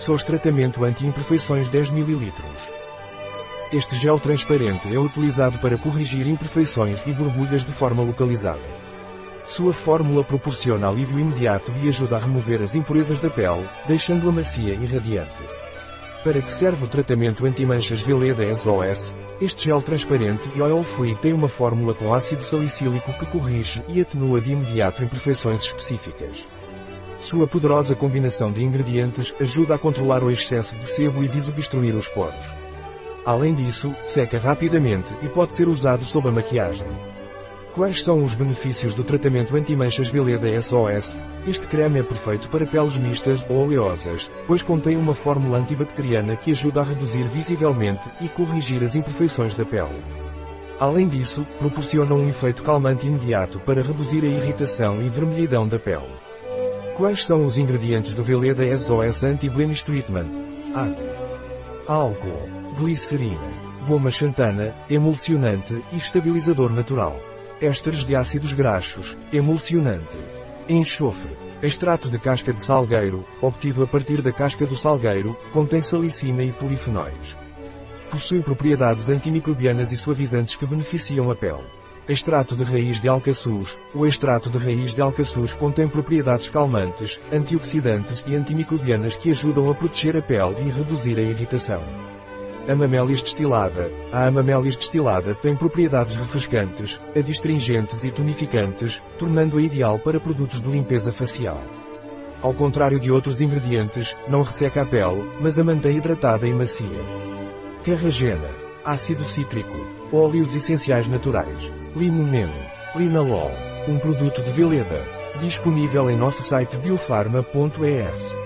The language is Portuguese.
SOS Tratamento Anti-Imperfeições 10 ml. Este gel transparente é utilizado para corrigir imperfeições e borbulhas de forma localizada. Sua fórmula proporciona alívio imediato e ajuda a remover as impurezas da pele, deixando-a macia e radiante. Para que serve o tratamento anti-manchas Veleda SOS? Este gel transparente e oil-free tem uma fórmula com ácido salicílico que corrige e atenua de imediato imperfeições específicas. Sua poderosa combinação de ingredientes ajuda a controlar o excesso de sebo e desobstruir os poros. Além disso, seca rapidamente e pode ser usado sob a maquiagem. Quais são os benefícios do tratamento anti-manchas Veleda SOS? Este creme é perfeito para peles mistas ou oleosas, pois contém uma fórmula antibacteriana que ajuda a reduzir visivelmente e corrigir as imperfeições da pele. Além disso, proporciona um efeito calmante imediato para reduzir a irritação e vermelhidão da pele. Quais são os ingredientes do Veleda SOS Anti-Blemish Treatment? Água. Álcool. Glicerina. Goma xantana, emulsionante e estabilizador natural. Ésteres de ácidos graxos, emulsionante. Enxofre. Extrato de casca de salgueiro, obtido a partir da casca do salgueiro, contém salicina e polifenóis. Possui propriedades antimicrobianas e suavizantes que beneficiam a pele. Extrato de raiz de alcaçuz. O extrato de raiz de alcaçuz contém propriedades calmantes, antioxidantes e antimicrobianas que ajudam a proteger a pele e reduzir a irritação. Amamélis destilada. A amamélis destilada tem propriedades refrescantes, adstringentes e tonificantes, tornando-a ideal para produtos de limpeza facial. Ao contrário de outros ingredientes, não resseca a pele, mas a mantém hidratada e macia. Carragena. Ácido cítrico. Óleos essenciais naturais. Limoneno. Linalol. Um produto de Veleda. Disponível em nosso site biofarma.es.